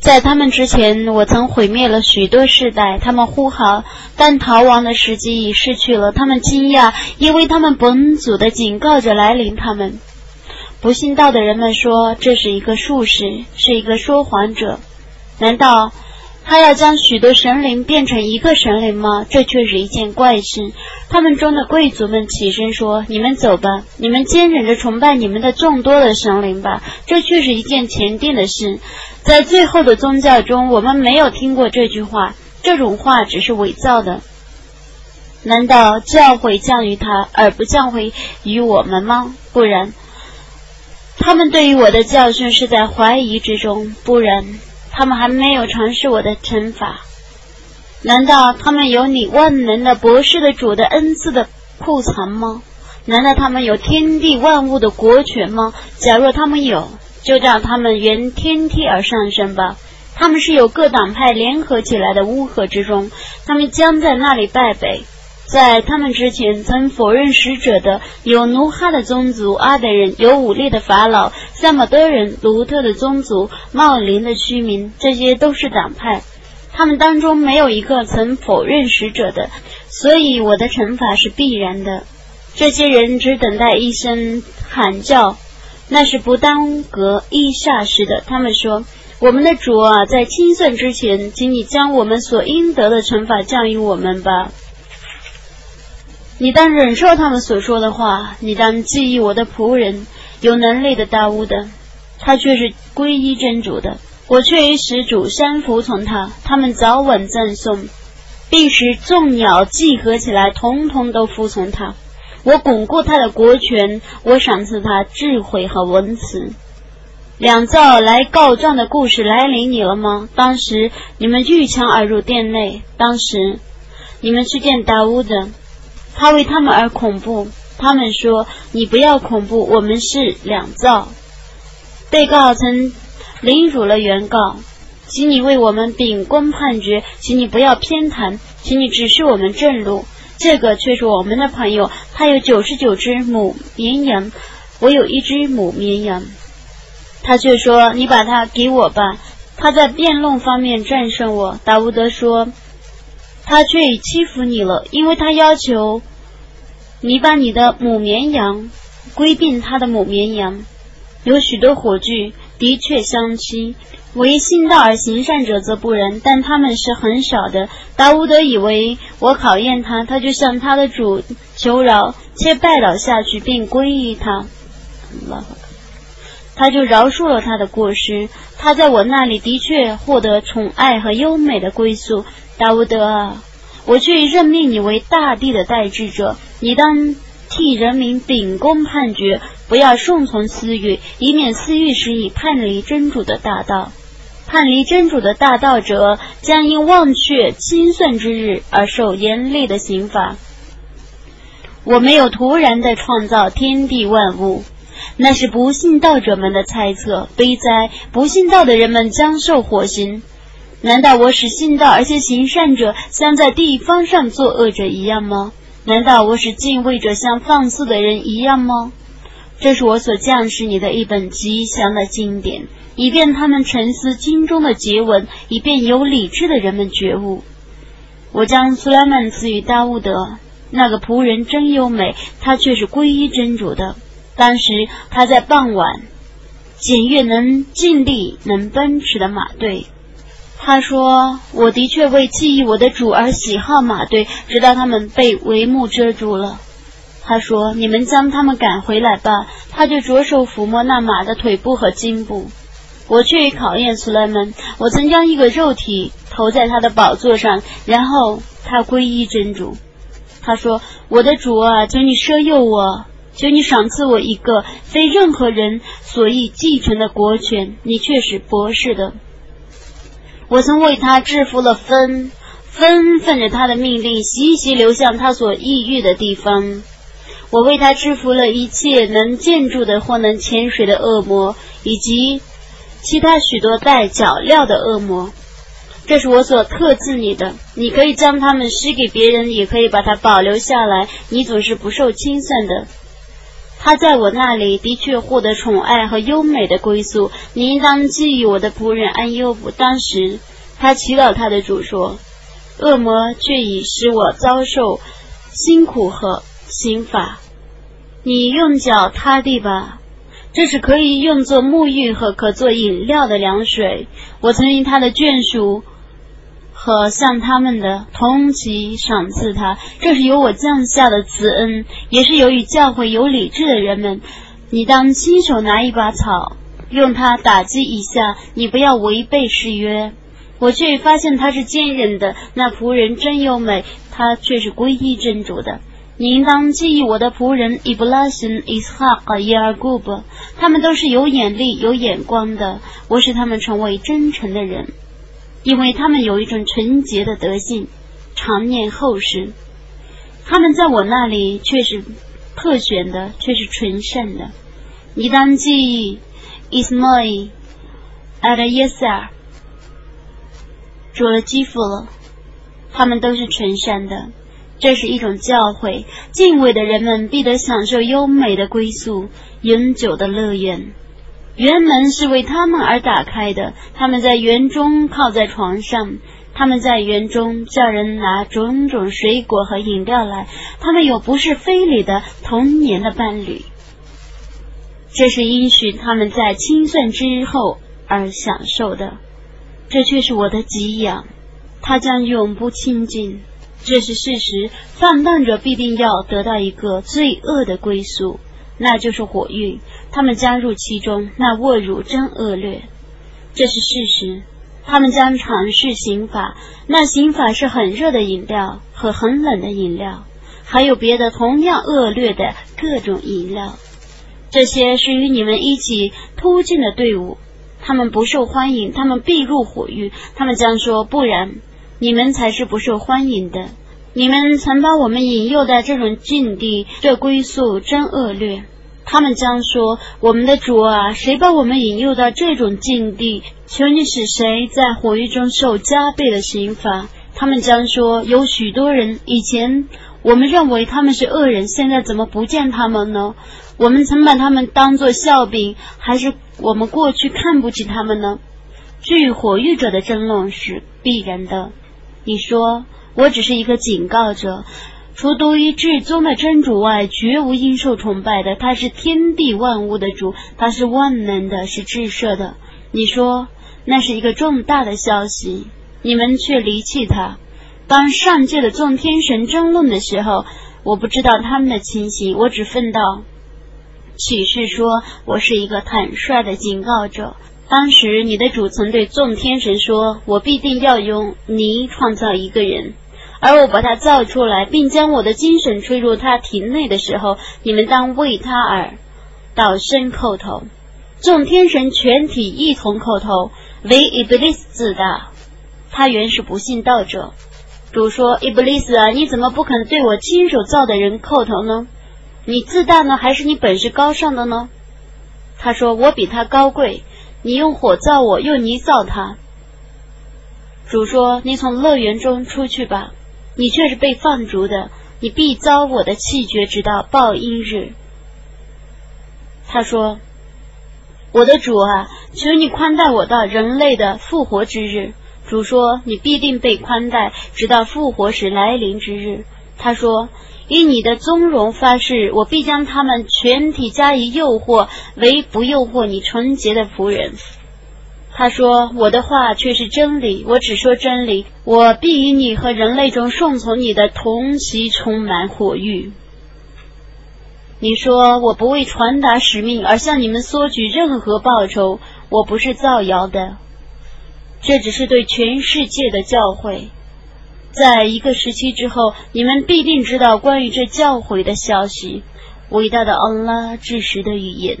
在他们之前，我曾毁灭了许多世代。他们呼号，但逃亡的时机已逝去了。他们惊讶，因为他们本祖的警告着来临。他们不信道的人们说，这是一个术士，是一个说谎者。难道？他要将许多神灵变成一个神灵吗？这却是一件怪事。他们中的贵族们起身说：“你们走吧，你们坚忍着崇拜你们的众多的神灵吧。”这却是一件前定的事。在最后的宗教中，我们没有听过这句话。这种话只是伪造的。难道教会降于他，而不降回于我们吗？不然，他们对于我的教训是在怀疑之中。不然。他们还没有尝试我的惩罚，难道他们有你万能的博士的主的恩赐的库藏吗？难道他们有天地万物的国权吗？假若他们有，就让他们沿天梯而上升吧。他们是有各党派联合起来的乌合之众，他们将在那里败北。在他们之前曾否认使者的有努哈的宗族阿德人，有武力的法老萨马德人，卢特的宗族茂林的居民，这些都是党派。他们当中没有一个曾否认使者的，所以我的惩罚是必然的。这些人只等待一声喊叫，那是不耽搁一霎时的。他们说：“我们的主啊，在清算之前，请你将我们所应得的惩罚降于我们吧。”你当忍受他们所说的话，你当记忆我的仆人有能力的大巫的，他却是皈依真主的，我却与始主先服从他。他们早晚赞颂，并使众鸟集合起来，统统都服从他。我巩固他的国权，我赏赐他智慧和文辞。两造来告状的故事来临你了吗？当时你们遇墙而入殿内，当时你们去见大巫的。他为他们而恐怖，他们说：“你不要恐怖，我们是两造。”被告曾凌辱了原告，请你为我们秉公判决，请你不要偏袒，请你指示我们正路。这个却是我们的朋友，他有九十九只母绵羊，我有一只母绵羊。他却说：“你把它给我吧。”他在辩论方面战胜我。达乌德说。他却已欺负你了，因为他要求你把你的母绵羊归并他的母绵羊。有许多火炬的确相欺，唯信道而行善者则不然，但他们是很少的。达乌德以为我考验他，他就向他的主求饶，且拜倒下去并归依他，他就饶恕了他的过失。他在我那里的确获得宠爱和优美的归宿。达乌德，我却任命你为大地的代志者，你当替人民秉公判决，不要顺从私欲，以免私欲使你叛离真主的大道。叛离真主的大道者，将因忘却清算之日而受严厉的刑罚。我没有突然的创造天地万物，那是不信道者们的猜测。悲哉！不信道的人们将受火刑。难道我使信道而且行善者像在地方上作恶者一样吗？难道我使敬畏者像放肆的人一样吗？这是我所降示你的一本吉祥的经典，以便他们沉思经中的结文，以便有理智的人们觉悟。我将苏莱曼赐予大乌德，那个仆人真优美，他却是皈依真主的。当时他在傍晚检阅能尽力能奔驰的马队。他说：“我的确为记忆我的主而喜好马队，直到他们被帷幕遮住了。”他说：“你们将他们赶回来吧。”他就着手抚摸那马的腿部和颈部。我去考验苏莱曼，我曾将一个肉体投在他的宝座上，然后他皈依真主。他说：“我的主啊，求你赦宥我，求你赏赐我一个非任何人所易继承的国权。你却是博士的。”我曾为他制服了风，风奉着他的命令，习习流向他所抑郁的地方。我为他制服了一切能建筑的或能潜水的恶魔，以及其他许多带脚镣的恶魔。这是我所特赐你的，你可以将他们施给别人，也可以把它保留下来。你总是不受清算的。他在我那里的确获得宠爱和优美的归宿。你应当记忆我的仆人安优卜。当时他祈祷他的主说：“恶魔却已使我遭受辛苦和刑罚。你用脚踏地吧，这是可以用作沐浴和可做饮料的凉水。我曾因他的眷属。”和向他们的同级赏赐他，这是由我降下的慈恩，也是由于教会有理智的人们。你当亲手拿一把草，用它打击一下，你不要违背誓约。我却发现他是坚韧的，那仆人真优美，他却是皈依真主的。你应当记忆我的仆人伊布拉辛、伊斯哈和耶尔古布，他们都是有眼力、有眼光的。我使他们成为真诚的人。因为他们有一种纯洁的德性，常念后世。他们在我那里却是特选的，却是纯善的。你当记忆，Ismail、艾德耶塞尔、主了基辅了，他们都是纯善的。这是一种教诲，敬畏的人们必得享受优美的归宿，永久的乐园。园门是为他们而打开的，他们在园中靠在床上，他们在园中叫人拿种种水果和饮料来，他们有不是非礼的童年的伴侣。这是应许他们在清算之后而享受的，这却是我的给养，他将永不清净，这是事实。犯难者必定要得到一个罪恶的归宿，那就是火狱。他们加入其中，那卧辱真恶劣，这是事实。他们将尝试刑法，那刑法是很热的饮料和很冷的饮料，还有别的同样恶劣的各种饮料。这些是与你们一起突进的队伍，他们不受欢迎，他们必入火狱。他们将说：不然，你们才是不受欢迎的。你们曾把我们引诱在这种境地，这归宿真恶劣。他们将说：“我们的主啊，谁把我们引诱到这种境地？求你使谁在火狱中受加倍的刑罚？”他们将说：“有许多人，以前我们认为他们是恶人，现在怎么不见他们呢？我们曾把他们当作笑柄，还是我们过去看不起他们呢？”至于火狱者的争论是必然的。你说：“我只是一个警告者。”除独一至尊的真主外，绝无应受崇拜的。他是天地万物的主，他是万能的，是至赦的。你说那是一个重大的消息，你们却离弃他。当上界的众天神争论的时候，我不知道他们的情形，我只分道启示说，我是一个坦率的警告者。当时你的主曾对众天神说：“我必定要用泥创造一个人。”而我把它造出来，并将我的精神吹入他体内的时候，你们当为他而倒身叩头。众天神全体一同叩头，唯伊布利斯自大。他原是不信道者。主说：“伊布利斯啊，你怎么不肯对我亲手造的人叩头呢？你自大呢，还是你本事高尚的呢？”他说：“我比他高贵。你用火造我，用泥造他。”主说：“你从乐园中出去吧。”你却是被放逐的，你必遭我的气绝，直到报应日。他说：“我的主啊，求你宽待我到人类的复活之日。”主说：“你必定被宽待，直到复活时来临之日。”他说：“以你的尊荣发誓，我必将他们全体加以诱惑，唯不诱惑你纯洁的仆人。”他说：“我的话却是真理，我只说真理。我必以你和人类中顺从你的同席充满火狱。”你说：“我不为传达使命而向你们索取任何报酬，我不是造谣的。这只是对全世界的教诲。在一个时期之后，你们必定知道关于这教诲的消息。伟大的安拉至实的语言。”